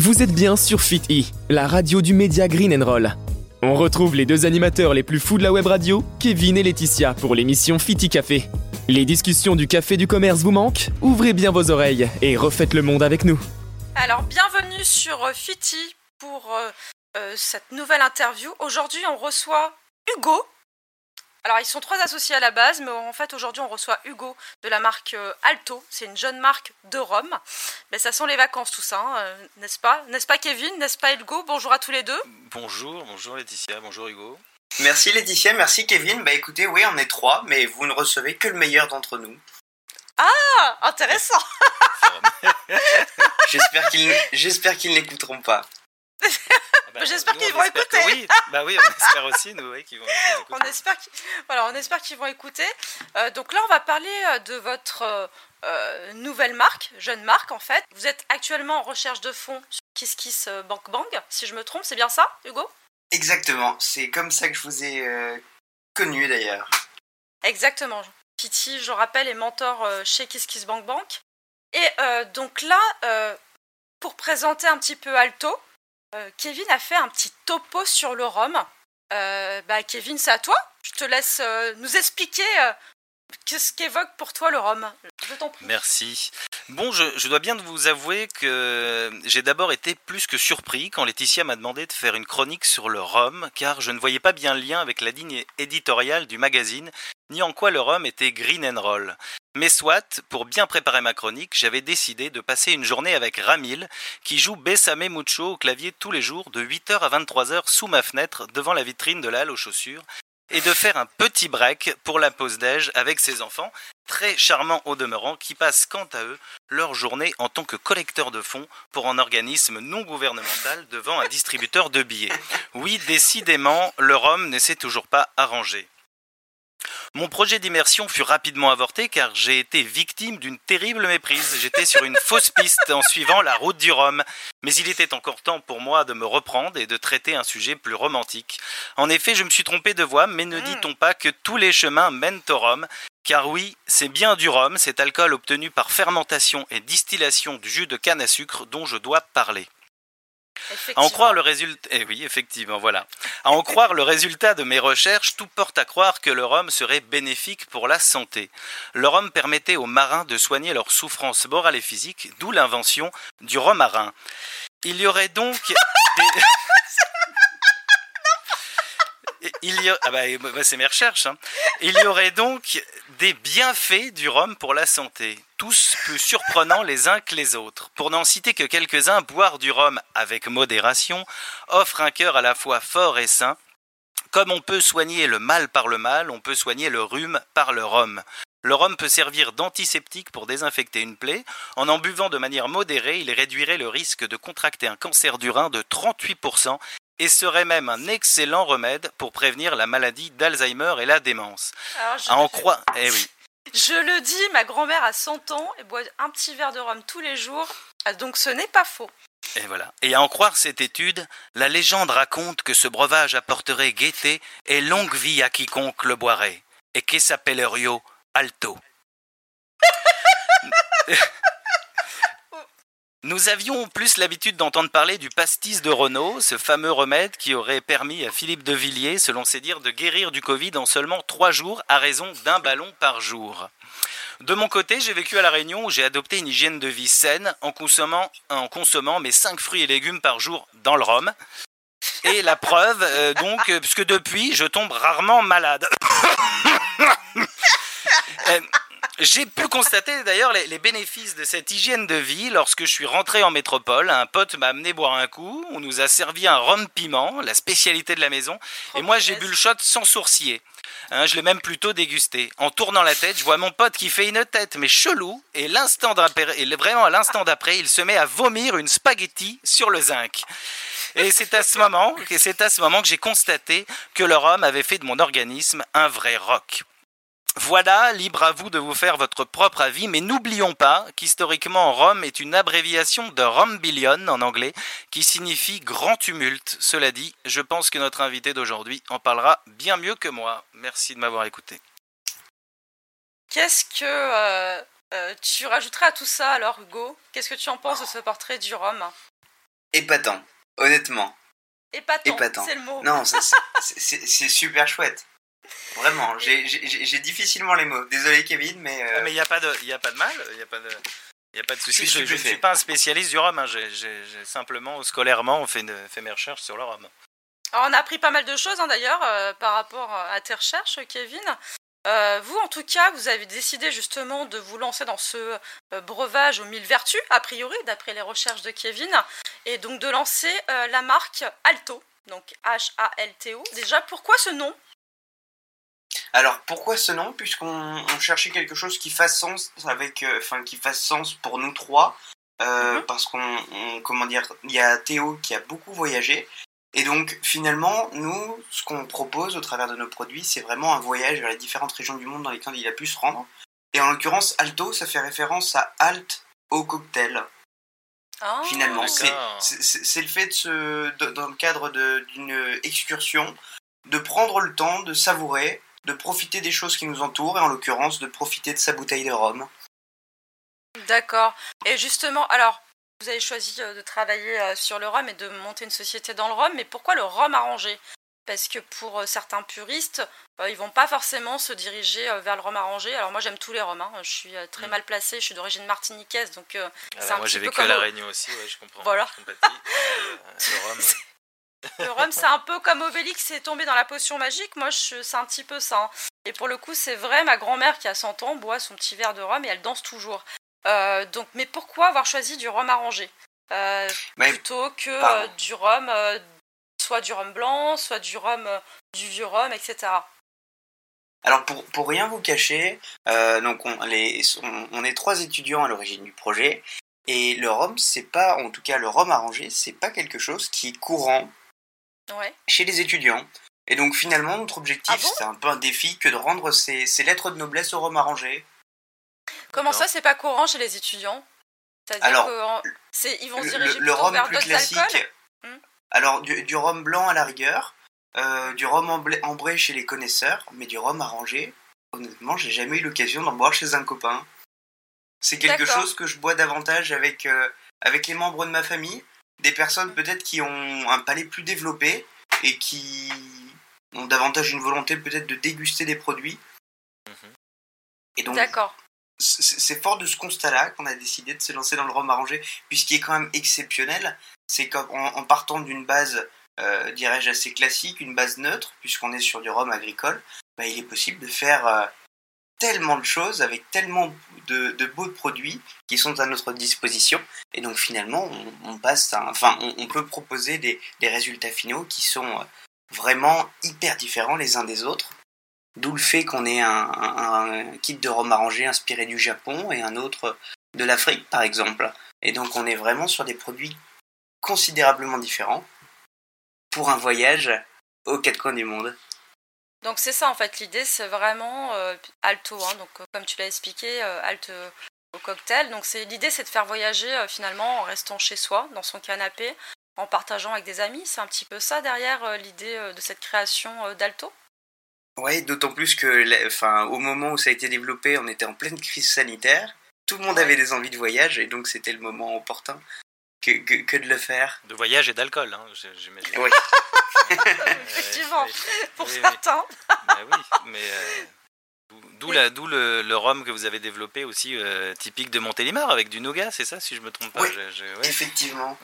Vous êtes bien sur Fit E, la radio du média Green Roll. On retrouve les deux animateurs les plus fous de la web radio, Kevin et Laetitia, pour l'émission Fit E Café. Les discussions du café du commerce vous manquent Ouvrez bien vos oreilles et refaites le monde avec nous. Alors, bienvenue sur euh, Fiti pour euh, euh, cette nouvelle interview. Aujourd'hui, on reçoit Hugo. Alors, ils sont trois associés à la base, mais en fait, aujourd'hui, on reçoit Hugo de la marque euh, Alto. C'est une jeune marque de Rome. Mais ça sent les vacances, tout ça, hein, euh, n'est-ce pas? N'est-ce pas, Kevin? N'est-ce pas, Hugo Bonjour à tous les deux. Bonjour, bonjour Laetitia, bonjour Hugo. Merci Laetitia, merci Kevin. Bah écoutez, oui, on est trois, mais vous ne recevez que le meilleur d'entre nous. Ah, intéressant J'espère qu'ils j'espère qu'ils n'écouteront pas. Ah bah, J'espère qu'ils on vont espère que écouter. Oui, bah oui, on espère aussi, nous, oui, qu'ils vont écoutent. On espère qu'ils voilà, vont écouter. Euh, donc là, on va parler euh, de votre euh, nouvelle marque, jeune marque en fait. Vous êtes actuellement en recherche de fonds sur KissKiss euh, Bank Bang, si je me trompe, c'est bien ça, Hugo? Exactement, c'est comme ça que je vous ai euh, connu d'ailleurs. Exactement. Kitty, je rappelle, est mentor euh, chez KissKissBankBank. Bank. Et euh, donc là, euh, pour présenter un petit peu Alto, euh, Kevin a fait un petit topo sur le rhum. Euh, bah, Kevin, c'est à toi. Je te laisse euh, nous expliquer qu'est-ce qu'évoque pour toi le rhum. Merci. Bon, je, je dois bien vous avouer que j'ai d'abord été plus que surpris quand Laetitia m'a demandé de faire une chronique sur le rhum, car je ne voyais pas bien le lien avec la ligne éditoriale du magazine, ni en quoi le rhum était green and roll. Mais soit, pour bien préparer ma chronique, j'avais décidé de passer une journée avec Ramil, qui joue Bessame Mucho au clavier tous les jours de 8h à 23h sous ma fenêtre devant la vitrine de la halle aux chaussures, et de faire un petit break pour la pause déj avec ses enfants, très charmants au demeurant, qui passent quant à eux leur journée en tant que collecteurs de fonds pour un organisme non gouvernemental devant un distributeur de billets. Oui, décidément, le rhum ne s'est toujours pas arrangé. Mon projet d'immersion fut rapidement avorté car j'ai été victime d'une terrible méprise. J'étais sur une fausse piste en suivant la route du Rhum. Mais il était encore temps pour moi de me reprendre et de traiter un sujet plus romantique. En effet, je me suis trompé de voie, mais ne Mm. dit-on pas que tous les chemins mènent au Rhum car oui, c'est bien du rhum, cet alcool obtenu par fermentation et distillation du jus de canne à sucre dont je dois parler. À en croire le résultat, eh oui, effectivement, voilà. À en croire le résultat de mes recherches, tout porte à croire que le rhum serait bénéfique pour la santé. Le rhum permettait aux marins de soigner leurs souffrances morales et physiques, d'où l'invention du rhum marin. Il y aurait donc des... Il y a... ah bah, bah, c'est mes recherches. hein. Il y aurait donc des bienfaits du rhum pour la santé, tous plus surprenants les uns que les autres. Pour n'en citer que quelques-uns, boire du rhum avec modération offre un cœur à la fois fort et sain. Comme on peut soigner le mal par le mal, on peut soigner le rhume par le rhum. Le rhum peut servir d'antiseptique pour désinfecter une plaie. En en buvant de manière modérée, il réduirait le risque de contracter un cancer du rein de 38% et serait même un excellent remède pour prévenir la maladie d'Alzheimer et la démence. Alors, je, À en croire, eh oui. Je le dis, ma grand-mère a 100 ans et boit un petit verre de rhum tous les jours. Ah, Donc ce n'est pas faux. Et voilà. Et à en croire cette étude, la légende raconte que ce breuvage apporterait gaieté et longue vie à quiconque le boirait, et qu'il s'appellerait Alto? Nous avions plus l'habitude d'entendre parler du pastis de Renault, ce fameux remède qui aurait permis à Philippe de Villiers, selon ses dires, de guérir du Covid en seulement trois jours à raison d'un ballon par jour. De mon côté, j'ai vécu à La Réunion où j'ai adopté une hygiène de vie saine en consommant, mes 5 fruits et légumes par jour dans le rhum. Et la preuve, euh, donc, euh, puisque depuis, je tombe rarement malade. Euh, j'ai pu constater d'ailleurs les, les bénéfices de cette hygiène de vie lorsque je suis rentré en métropole. Un pote m'a amené boire un coup, on nous a servi un rhum piment, la spécialité de la maison, et moi j'ai bu le shot sans sourcier. Hein, je l'ai même plutôt dégusté. En tournant la tête, je vois mon pote qui fait une tête, mais chelou, et l'instant et vraiment à l'instant d'après, il se met à vomir une spaghetti sur le zinc. Et c'est à ce moment, que c'est à ce moment que j'ai constaté que le rhum avait fait de mon organisme un vrai roc. Voilà, libre à vous de vous faire votre propre avis, mais n'oublions pas qu'historiquement Rome est une abréviation de Rombillion en anglais, qui signifie grand tumulte. Cela dit, je pense que notre invité d'aujourd'hui en parlera bien mieux que moi. Merci de m'avoir écouté. Qu'est-ce que euh, euh, tu rajouterais à tout ça alors, Hugo? Qu'est-ce que tu en penses de ce portrait du Rhum Épatant, honnêtement. Épatant, Épatant. c'est le mot. Non, c'est super chouette. Vraiment, j'ai- difficilement les mots. Désolé Kevin, mais... euh, Ah, mais il n'y a, pas de- y a pas de mal, il n'y a pas de... Y a pas de souci, Je ne suis pas un spécialiste du rhum, hein. j'ai simplement, scolairement, fait, une- fait mes recherches sur le rhum. Alors, on a appris pas mal de choses hein, d'ailleurs euh, par rapport à tes recherches, Kevin. Euh, vous, en tout cas, vous avez décidé justement de vous lancer dans ce euh, breuvage aux mille vertus, a priori, d'après les recherches de Kevin, et donc de lancer euh, la marque Alto, donc H-A-L-T-O. Déjà, pourquoi ce nom? Alors pourquoi ce nom? Puisqu'on on cherchait quelque chose qui fasse sens avec, euh, enfin qui fasse sens pour nous trois, euh, Mhm. parce qu'on, on- comment dire, il y a Théo qui a beaucoup voyagé, et donc finalement nous, ce qu'on propose au travers de nos produits, c'est vraiment un voyage vers les différentes régions du monde dans lesquelles il a pu se rendre. Et en l'occurrence, Alto, ça fait référence à Alt au cocktail. Ah, Finalement, c'est le fait de se, de- dans le cadre d'une excursion, de prendre le temps de savourer, de profiter des choses qui nous entourent, et en l'occurrence de profiter de sa bouteille de rhum. D'accord. Et justement, alors, vous avez choisi euh, de travailler euh, sur le rhum et de monter une société dans le rhum, mais pourquoi le rhum arrangé Parce que pour euh, certains puristes, ils vont pas forcément se diriger vers le rhum arrangé. Alors moi, j'aime tous les rhums. hein. Je suis très Mm. mal placée. Je suis d'origine martiniquaise, donc Ah C'est bah, un moi petit j'ai peu vécu à comme La Réunion aussi, ouais, je comprends. Voilà. Je. Euh, le rhum, le rhum, c'est un peu comme Obélix est tombé dans la potion magique. Moi, je- c'est un petit peu ça. hein. Et pour le coup, c'est vrai, ma grand-mère qui a 100 ans boit son petit verre de rhum et elle danse toujours. Euh, donc, mais pourquoi avoir choisi du rhum arrangé? Euh, Mais plutôt que euh, du rhum, soit du rhum blanc, soit du rhum, du vieux rhum, etc. Alors pour, pour rien vous cacher, donc on, les, on, on est trois étudiants à l'origine du projet, et le rhum, c'est pas, en tout cas le rhum arrangé, c'est pas quelque chose qui est courant Ouais. chez les étudiants. Et donc finalement, notre objectif, Ah bon c'est un peu un défi que de rendre ces, ces lettres de noblesse au rhum arrangé. Comment ça, c'est pas courant chez les étudiants? C'est-à-dire Alors, que en- c'est, ils vont se le, diriger le plutôt rhum vers plus classique. Hmm? Alors du, du rhum blanc à la rigueur, euh, du rhum ambré chez les connaisseurs, mais du rhum arrangé, honnêtement, j'ai jamais eu l'occasion d'en boire chez un copain. C'est quelque chose que je bois davantage avec, euh, avec les membres de ma famille, des personnes peut-être qui ont un palais plus développé et qui ont davantage une volonté peut-être de déguster des produits. Mhm. Et donc, D'accord. c'est fort de ce constat-là qu'on a décidé de se lancer dans le rhum arrangé, puisqu'il est quand même exceptionnel, c'est qu'en en partant d'une base, euh, dirais-je, assez classique, une base neutre, puisqu'on est sur du rhum agricole, bah, il est possible de faire euh, tellement de choses avec tellement de, beaux produits qui sont à notre disposition, et donc finalement, on, passe, enfin, on, peut proposer des, résultats finaux qui sont euh, vraiment hyper différents les uns des autres. D'où le fait qu'on ait un kit de rhum arrangé inspiré du Japon et un autre de l'Afrique, par exemple. Et donc on est vraiment sur des produits considérablement différents pour un voyage aux quatre coins du monde. Donc c'est ça en fait, l'idée c'est vraiment euh, alto, hein, donc euh, comme tu l'as expliqué, euh, halte euh, au cocktail. Donc c'est l'idée c'est de faire voyager euh, finalement en restant chez soi, dans son canapé, en partageant avec des amis. C'est un petit peu ça derrière l'idée de cette création d'alto. Ouais, d'autant plus que, enfin, au moment où ça a été développé, on était en pleine crise sanitaire. Tout le monde Ouais. avait des envies de voyage et donc c'était le moment opportun que, que, que de le faire. De voyage et d'alcool, hein, j'imagine. Oui. Effectivement, Oui, pour oui, certains. Bah oui, mais euh, d'où- le, le rhum que vous avez développé aussi euh, typique de Montélimar avec du nougat, c'est ça si je me trompe pas? Oui. je- je- ouais. Effectivement.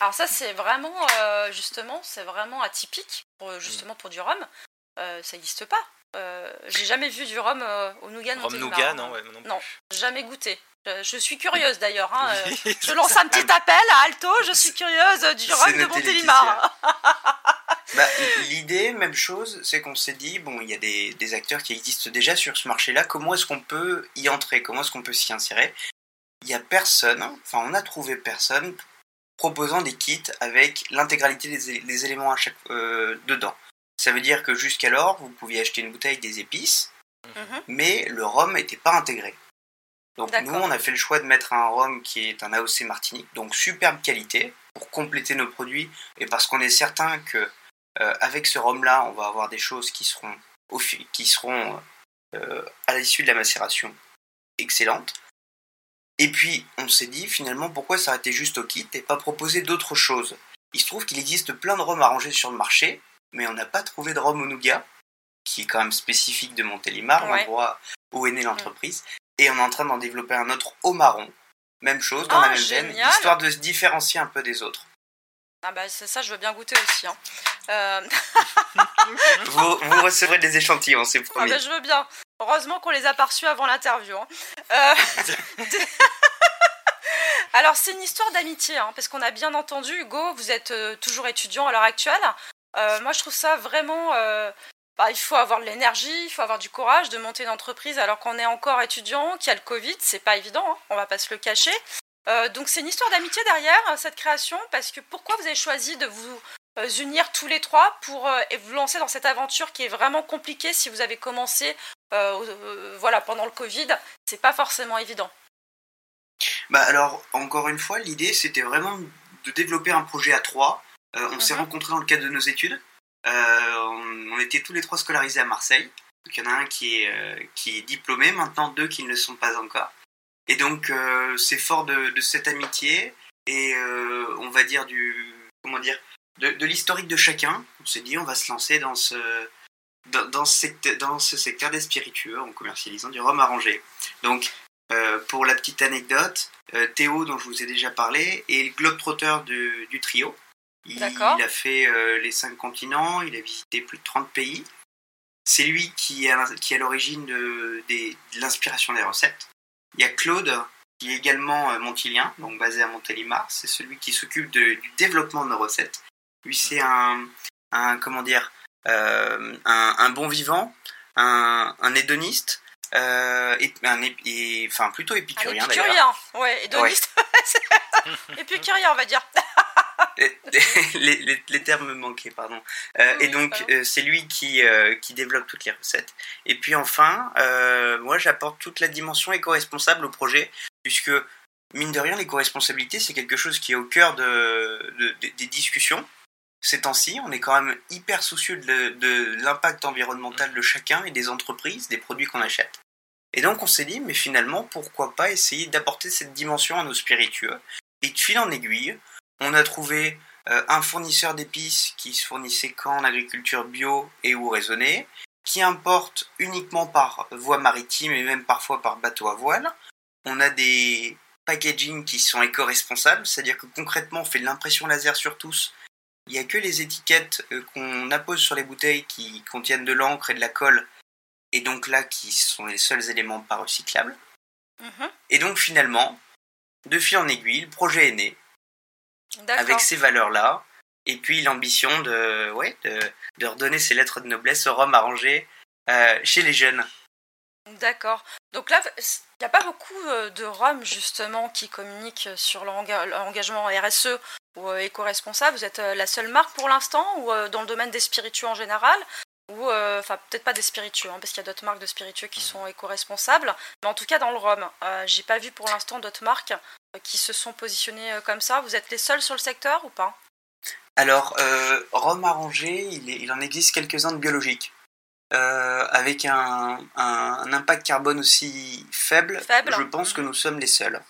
Alors ça c'est vraiment euh, justement c'est vraiment atypique pour, justement pour du rhum. Euh, ça n'existe pas. Euh, J'ai jamais vu du rhum euh, au nougat de Rhum nougat, hein. non, ouais, non, plus. Non. Jamais goûté. Je, je suis curieuse d'ailleurs. hein, euh, Je lance un petit appel à Alto, je suis curieuse du rhum de Montélimar. Bah, L'idée, même chose, c'est qu'on s'est dit, bon, il y a des, des acteurs qui existent déjà sur ce marché-là, comment est-ce qu'on peut y entrer, comment est-ce qu'on peut s'y insérer? Il y a personne, enfin on a trouvé personne proposant des kits avec l'intégralité des, éléments à chaque, euh, dedans. Ça veut dire que jusqu'alors, vous pouviez acheter une bouteille des épices, Mhm. mais le rhum n'était pas intégré. Donc nous, on a fait le choix de mettre un rhum qui est un AOC Martinique, donc superbe qualité, pour compléter nos produits, et parce qu'on est certain que euh, avec ce rhum-là, on va avoir des choses qui seront, au qui seront euh, à l'issue de la macération excellentes. Et puis, on s'est dit finalement pourquoi s'arrêter juste au kit et pas proposer d'autres choses? Il se trouve qu'il existe plein de rhums arrangés sur le marché, mais on n'a pas trouvé de rhum au nougat, qui est quand même spécifique de Montélimar, l'endroit où est née l'entreprise. Et on est en train d'en développer un autre au marron. Même chose, dans la Ah, même veine, génial. histoire de se différencier un peu des autres. Ah bah c'est ça, je veux bien goûter aussi. hein. Euh, Vous, vous recevrez des échantillons, c'est ah promis. bah, je veux bien. Heureusement qu'on les a pas reçus avant l'interview. hein. Euh, Alors c'est une histoire d'amitié, hein, parce qu'on a bien entendu, Hugo, vous êtes euh, toujours étudiant à l'heure actuelle. Moi je trouve ça vraiment... bah, il faut avoir de l'énergie, il faut avoir du courage de monter une entreprise alors qu'on est encore étudiant, qu'il y a le Covid, c'est pas évident, hein, on va pas se le cacher. Euh, donc c'est une histoire d'amitié derrière euh, cette création, parce que pourquoi vous avez choisi de vous euh, unir tous les trois pour euh, vous lancer dans cette aventure qui est vraiment compliquée si vous avez commencé euh, voilà, pendant le Covid, c'est pas forcément évident. Bah alors, encore une fois, l'idée c'était vraiment de développer un projet à trois. On s'est Mhm. rencontrés dans le cadre de nos études. Euh, on, était tous les trois scolarisés à Marseille. Il y en a un qui est, euh, qui est diplômé, maintenant deux qui ne le sont pas encore. Et donc euh, c'est fort de, cette amitié et on va dire du comment dire de, de l'historique de chacun. On s'est dit on va se lancer dans ce secteur, des spiritueux en commercialisant du rhum arrangé. Donc pour la petite anecdote, euh, Théo, dont je vous ai déjà parlé, est le globetrotter du, du trio. Il, a fait euh, les cinq continents, il a visité plus de 30 pays. C'est lui qui est à, l'origine de, l'inspiration des recettes. Il y a Claude, qui est également euh, montilien, donc basé à Montélimar. C'est celui qui s'occupe du développement de nos recettes. Lui, c'est un, un, comment dire, euh, un, un bon vivant, un, un hédoniste, euh, et, un ép- et- enfin plutôt épicurien d'ailleurs. épicurien, ouais, hédoniste. épicurien, on va dire. les, les- les- les termes me manquaient, pardon. Euh, Oui, et donc, euh, c'est lui qui, qui développe toutes les recettes. Et puis enfin, moi, j'apporte toute la dimension éco-responsable au projet, puisque, mine de rien, l'éco-responsabilité, c'est quelque chose qui est au cœur de, de- de- des discussions. Ces temps-ci, on est quand même hyper soucieux de, l'impact environnemental de chacun et des entreprises, des produits qu'on achète. Et donc, on s'est dit, mais finalement, pourquoi pas essayer d'apporter cette dimension à nos spiritueux? Et de fil en aiguille, on a trouvé euh, un fournisseur d'épices qui se fournissait qu'en agriculture bio et ou raisonnée, qui importe uniquement par voie maritime et même parfois par bateau à voile. On a des packaging qui sont éco-responsables, c'est-à-dire que concrètement on fait de l'impression laser sur tous. Il n'y a que les étiquettes euh, qu'on appose sur les bouteilles qui contiennent de l'encre et de la colle, et donc là qui sont les seuls éléments pas recyclables. Mhm, Et donc finalement, de fil en aiguille, le projet est né avec ces valeurs-là, et puis l'ambition de, ouais, de, de redonner ces lettres de noblesse au rhum arrangé euh, chez les jeunes. D'accord. Donc là, il n'y a pas beaucoup euh, de Roms justement qui communiquent sur l'enga- l'engagement RSE ou euh, éco-responsable. Vous êtes euh, la seule marque pour l'instant ou euh, dans le domaine des spiritueux en général ou enfin peut-être pas des spiritueux hein, parce qu'il y a d'autres marques de spiritueux qui sont éco-responsables mais en tout cas dans le rhum j'ai pas vu pour l'instant d'autres marques qui se sont positionnées comme ça vous êtes les seuls sur le secteur ou pas? Alors, euh, rhum arrangé, il, est- il en existe quelques-uns de biologiques. Euh, avec un, un- un impact carbone aussi faible, Faible. je pense que nous sommes les seuls.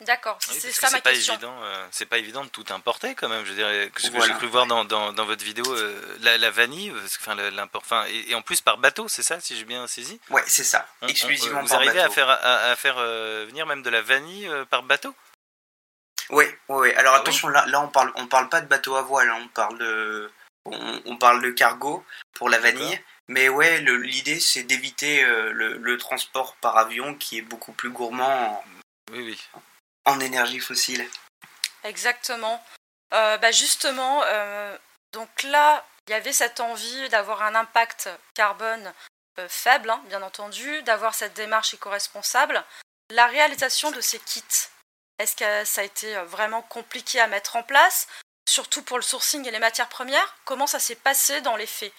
D'accord Oui, c'est ça que ma pas question évident. euh, c'est pas évident de tout importer quand même. Je veux dire, ce que j'ai cru voir dans, dans, dans votre vidéo, euh, la, la vanille, que, enfin, enfin, et, et en plus par bateau, c'est ça, si j'ai bien saisi? Ouais, c'est ça, On- on- exclusivement euh, vous par arrivez bateau. à faire à, à faire euh, venir même de la vanille euh, par bateau? Oui, oui. Alors Ah oui? attention, là, là on parle, on parle pas de bateau à voile, hein, on parle de, on, on parle de cargo pour la vanille. Mais ouais, le- l'idée c'est d'éviter euh, le, le transport par avion qui est beaucoup plus gourmand Oui, oui. En, énergie fossile. Exactement. Euh, bah justement, euh, donc là, il y avait cette envie d'avoir un impact carbone euh, faible, hein, bien entendu, d'avoir cette démarche éco-responsable. La réalisation de ces kits, est-ce que ça a été vraiment compliqué à mettre en place, surtout pour le sourcing et les matières premières? Comment ça s'est passé dans les faits?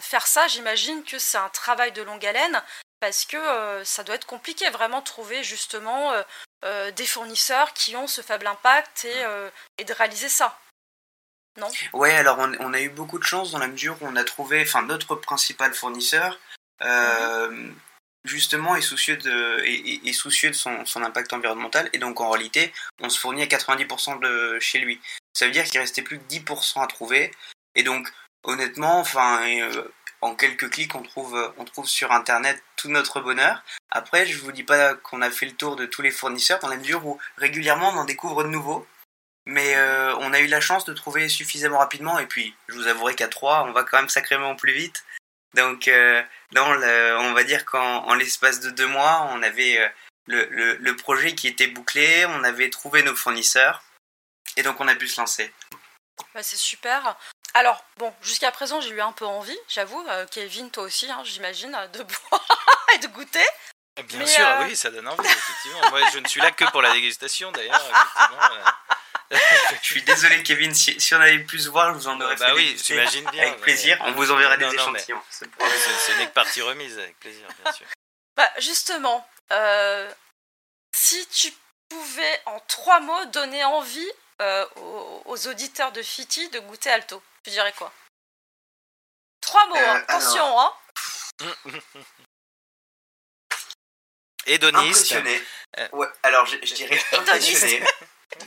Faire ça, j'imagine que c'est un travail de longue haleine, parce que ça doit être compliqué, vraiment trouver justement des fournisseurs qui ont ce faible impact et, euh, et de réaliser ça. Ouais, alors on, on a eu beaucoup de chance dans la mesure où on a trouvé, enfin notre principal fournisseur euh, justement est soucieux de, est, soucieux de son, son, impact environnemental et donc en réalité on se fournit à 90% de chez lui. Ça veut dire qu'il restait plus que 10% à trouver et donc honnêtement, enfin euh, en quelques clics on trouve on trouve sur internet tout notre bonheur. Après je vous dis pas qu'on a fait le tour de tous les fournisseurs dans la mesure où régulièrement on en découvre de nouveaux. Mais euh, on a eu la chance de trouver suffisamment rapidement et puis je vous avouerai qu'à 3 on va quand même sacrément plus vite. Donc, euh, on va dire qu'en l'espace de deux mois, on avait euh, le, le, projet qui était bouclé, on avait trouvé nos fournisseurs, et donc on a pu se lancer. Bah, c'est super. Alors, bon, jusqu'à présent, j'ai eu un peu envie, j'avoue. Euh, Kevin, toi aussi, hein, j'imagine, de boire et de goûter. Bien sûr, oui, ça donne envie, effectivement. Moi, je ne suis là que pour la dégustation, d'ailleurs. je suis désolé, Kevin. Si, on avait pu se voir, je vous en aurais bah oui, j'imagine bien. Avec plaisir. On vous enverra des échantillons. Ce n'est que partie remise, avec plaisir, bien sûr. Bah, justement, euh, si tu pouvais en trois mots donner envie euh, aux, auditeurs de Fiti de goûter Alto, tu dirais quoi? Trois mots, hein. euh, attention, hein Hédoniste. Impressionné. Ouais, alors je, je dirais impressionné.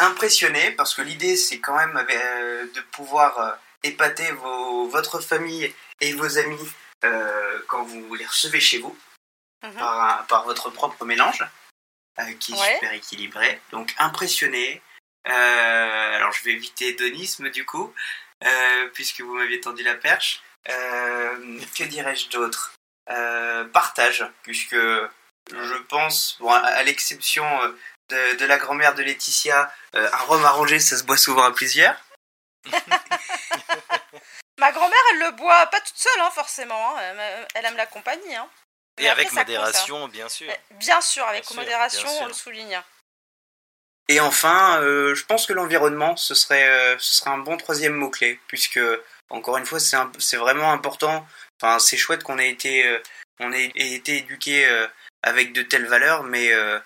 Impressionné parce que l'idée c'est quand même euh, de pouvoir euh, épater vos, votre famille et vos amis euh, quand vous les recevez chez vous mhm. par, votre propre mélange qui est super équilibré. Donc impressionné. Alors je vais éviter hédonisme du coup puisque vous m'aviez tendu la perche. que dirais-je d'autre? Partage puisque je pense, bon, à, l'exception euh, de, la grand-mère de Laetitia, euh, un rhum arrangé, ça se boit souvent à plusieurs. Ma grand-mère, elle le boit pas toute seule, hein, forcément. Hein. Elle aime la compagnie. Hein. Et avec modération, bien sûr. Bien sûr, avec modération, on le souligne. Et enfin, euh, je pense que l'environnement, ce serait, ce serait un bon troisième mot-clé, puisque, encore une fois, c'est vraiment important. Enfin, c'est chouette qu'on ait été, ait été éduqué avec de telles valeurs, mais euh,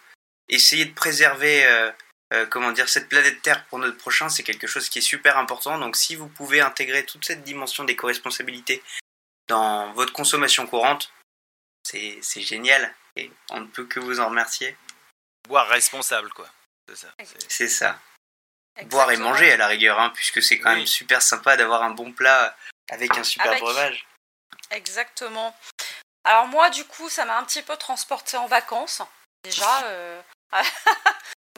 essayer de préserver euh, euh, comment dire cette planète Terre pour notre prochain, c'est quelque chose qui est super important. Donc si vous pouvez intégrer toute cette dimension d'éco-responsabilité dans votre consommation courante, c'est génial et on ne peut que vous en remercier. Boire responsable, quoi. C'est ça. C'est ça. Boire et manger à la rigueur, hein, puisque c'est quand même super sympa d'avoir un bon plat avec un super breuvage. Exactement. Alors moi, du coup, ça m'a un petit peu transporté en vacances. Déjà, euh,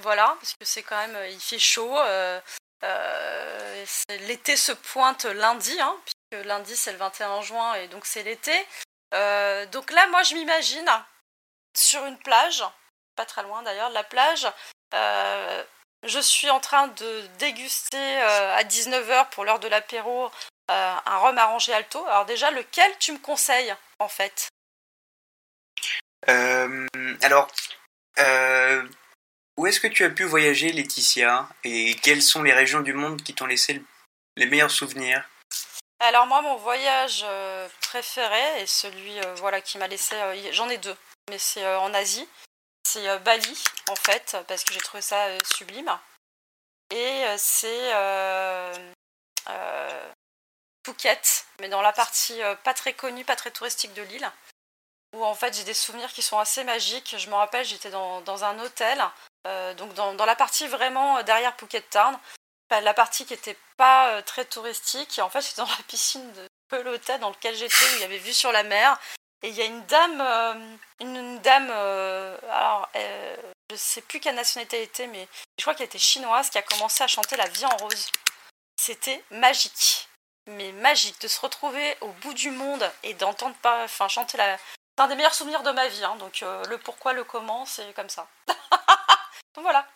voilà, parce que c'est quand même, il fait chaud. Euh, euh, l'été se pointe lundi, hein, puisque lundi c'est le 21 juin et donc c'est l'été. donc là, moi, je m'imagine sur une plage, pas très loin d'ailleurs de la plage. je suis en train de déguster à 19h pour l'heure de l'apéro un rhum arrangé alto. Alors déjà, lequel tu me conseilles en fait? Euh, alors, euh, où est-ce que tu as pu voyager, Laetitia? Et quelles sont les régions du monde qui t'ont laissé les meilleurs souvenirs? Alors moi, mon voyage euh, préféré et celui voilà qui m'a laissé, j'en ai deux, mais c'est en Asie. C'est Bali en fait, parce que j'ai trouvé ça sublime. Et c'est Phuket, mais dans la partie pas très connue, pas très touristique de l'île où en fait j'ai des souvenirs qui sont assez magiques. Je me rappelle, j'étais dans, dans, un hôtel, euh, donc dans, dans, la partie vraiment euh, derrière Phuket Town, la partie qui n'était pas euh, très touristique. Et en fait, j'étais dans la piscine de l'hôtel dans lequel j'étais, où il y avait vue sur la mer. Et il y a une dame, une, dame, je sais plus quelle nationalité elle était, mais je crois qu'elle était chinoise, qui a commencé à chanter La vie en rose. C'était magique mais magique de se retrouver au bout du monde et d'entendre pas enfin chanter la, c'est un des meilleurs souvenirs de ma vie. Hein, donc euh, le pourquoi, le comment, c'est comme ça. donc voilà.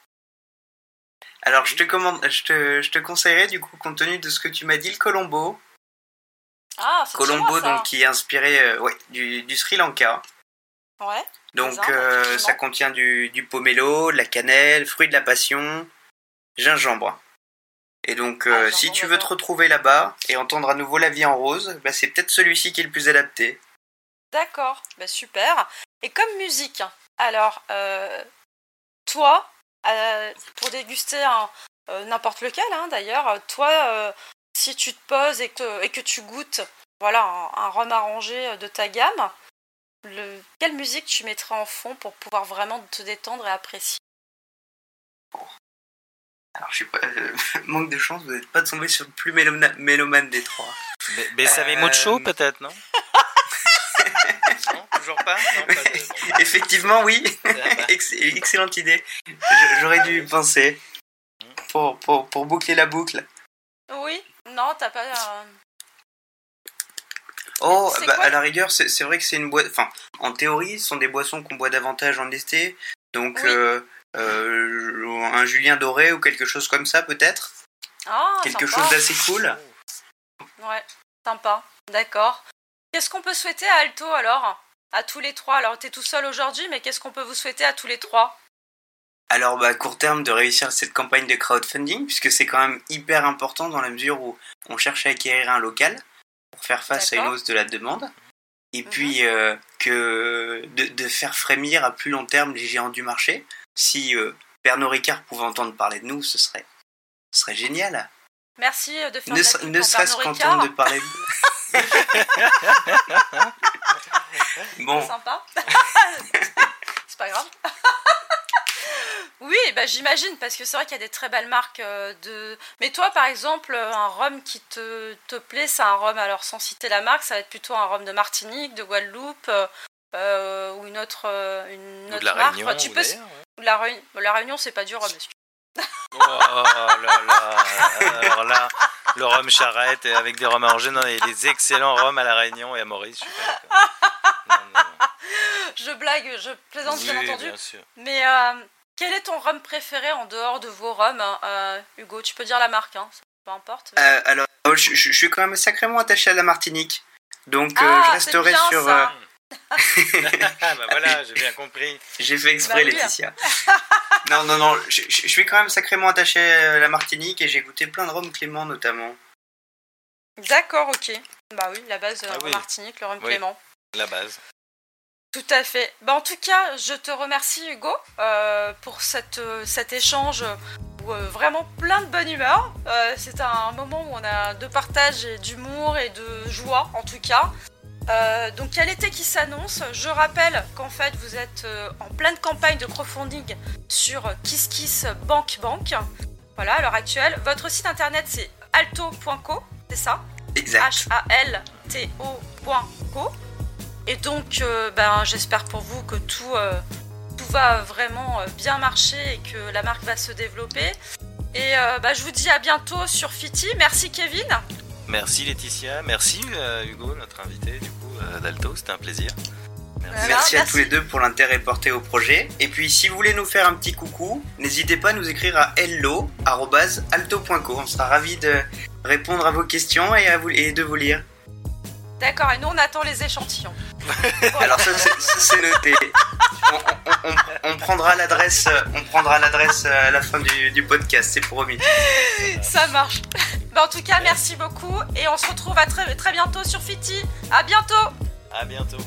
Alors je te, commande, je, te, je te conseillerais du coup, compte tenu de ce que tu m'as dit, le Colombo. Ah, c'est Colombo, donc qui est inspiré euh, ouais, du, du, Sri Lanka. Ouais. Donc euh, ça contient du, du pomelo, de la cannelle, fruit de la passion, gingembre. Et donc, ah, si tu veux te retrouver là-bas et entendre à nouveau la vie en rose, bah, c'est peut-être celui-ci qui est le plus adapté. D'accord, bah super. Et comme musique, alors, euh, toi, euh, pour déguster euh, n'importe lequel hein, d'ailleurs, toi, si tu te poses et que, et que tu goûtes voilà, un, un rhum arrangé de ta gamme, le, quelle musique tu mettrais en fond pour pouvoir vraiment te détendre et apprécier? Alors, je suis pas. euh, manque de chance, vous n'êtes pas tombé sur le plus mélomane, mélomane des trois. Be- Bessave Euh, Mucho, peut-être, non? Non, toujours pas? Non, pas de- bon. Effectivement, oui. Ça. Ex- excellente idée. J'aurais dû y penser. Pour, pour, pour boucler la boucle. Oui, non, t'as pas. euh, Oh, bah, à la rigueur, c'est vrai que c'est une boîte. Enfin, en théorie, ce sont des boissons qu'on boit davantage en été. Donc, Oui. euh, euh, un Julien doré ou quelque chose comme ça, peut-être. Ah, quelque sympa. chose d'assez cool. Ouais, sympa, d'accord. Qu'est-ce qu'on peut souhaiter à Alto alors? À tous les trois. Alors, t'es tout seul aujourd'hui, mais qu'est-ce qu'on peut vous souhaiter à tous les trois? Alors, bah, à court terme, de réussir cette campagne de crowdfunding, puisque c'est quand même hyper important dans la mesure où on cherche à acquérir un local pour faire face à une hausse de la demande. Et Mhm. puis, euh, que de, de faire frémir à plus long terme les géants du marché. Si euh, Pernod Ricard pouvait entendre parler de nous, ce serait, ce serait génial. Merci euh, de faire Ne, de la ne serait-ce qu'entendre de parler de Bon, Sympa. c'est pas grave. Oui, bah, j'imagine, parce que c'est vrai qu'il y a des très belles marques euh, de. Mais toi, par exemple, euh, un rhum qui te, te plaît, c'est un rhum, alors sans citer la marque, ça va être plutôt un rhum de Martinique, de Guadeloupe, euh, ou une autre, une Ou de la marque. Réunion, Enfin, tu ou peux... ouais. la, Réunion... la Réunion, c'est pas du rhum. Oh là là Alors là, le rhum charrette avec des rhums arrangés. Non, il y a des excellents rhums à La Réunion et à Maurice, je suis pas d'accord. Non, non, non. Je blague, je plaisante, bien entendu. bien sûr. Mais euh, quel est ton rhum préféré en dehors de vos rhums, hein, euh, Hugo? Tu peux dire la marque, hein, peu importe. euh, alors, je, je- je suis quand même sacrément attaché à la Martinique. Donc, euh, Ah, je resterai bien, sur. ça. euh, ah bah voilà, j'ai bien compris. J'ai fait exprès, Bah. Laetitia. non, non, non, je, je- je suis quand même sacrément attaché à la Martinique et j'ai goûté plein de rhum Clément notamment. D'accord, ok. Bah oui, la base de Ah oui. Martinique, le rhum Oui. Clément. La base. Tout à fait. Bah, en tout cas, je te remercie Hugo euh, pour cette, euh, cet échange où, euh, vraiment plein de bonne humeur. Euh, C'est un moment où on a de partage et d'humour et de joie en tout cas. Donc il y a l'été qui s'annonce? Je rappelle qu'en fait vous êtes en pleine campagne de crowdfunding sur KissKissBankBank. Voilà à l'heure actuelle. Votre site internet c'est alto.co, c'est ça? Exact. H-A-L-T-O.co. Et donc, euh, ben, j'espère pour vous que tout, euh, tout va vraiment euh, bien marcher et que la marque va se développer. Et euh, bah, je vous dis à bientôt sur Fiti. Merci Kevin. Merci Laetitia, merci euh, Hugo, notre invité du coup euh, d'Alto, c'était un plaisir. Merci. Voilà, Merci à merci. tous les deux pour l'intérêt porté au projet. Et puis, si vous voulez nous faire un petit coucou, n'hésitez pas à nous écrire à hello.alto.co. On sera ravis de répondre à vos questions et, à vous, et de vous lire. D'accord, et nous on attend les échantillons. Alors, ça, c'est- noté. On, on- on- on prendra l'adresse euh, on prendra l'adresse euh, à la fin du, du podcast, c'est promis. Ça marche. Bah, en tout cas, merci beaucoup et on se retrouve à très, très bientôt sur Fiti. À bientôt. À bientôt.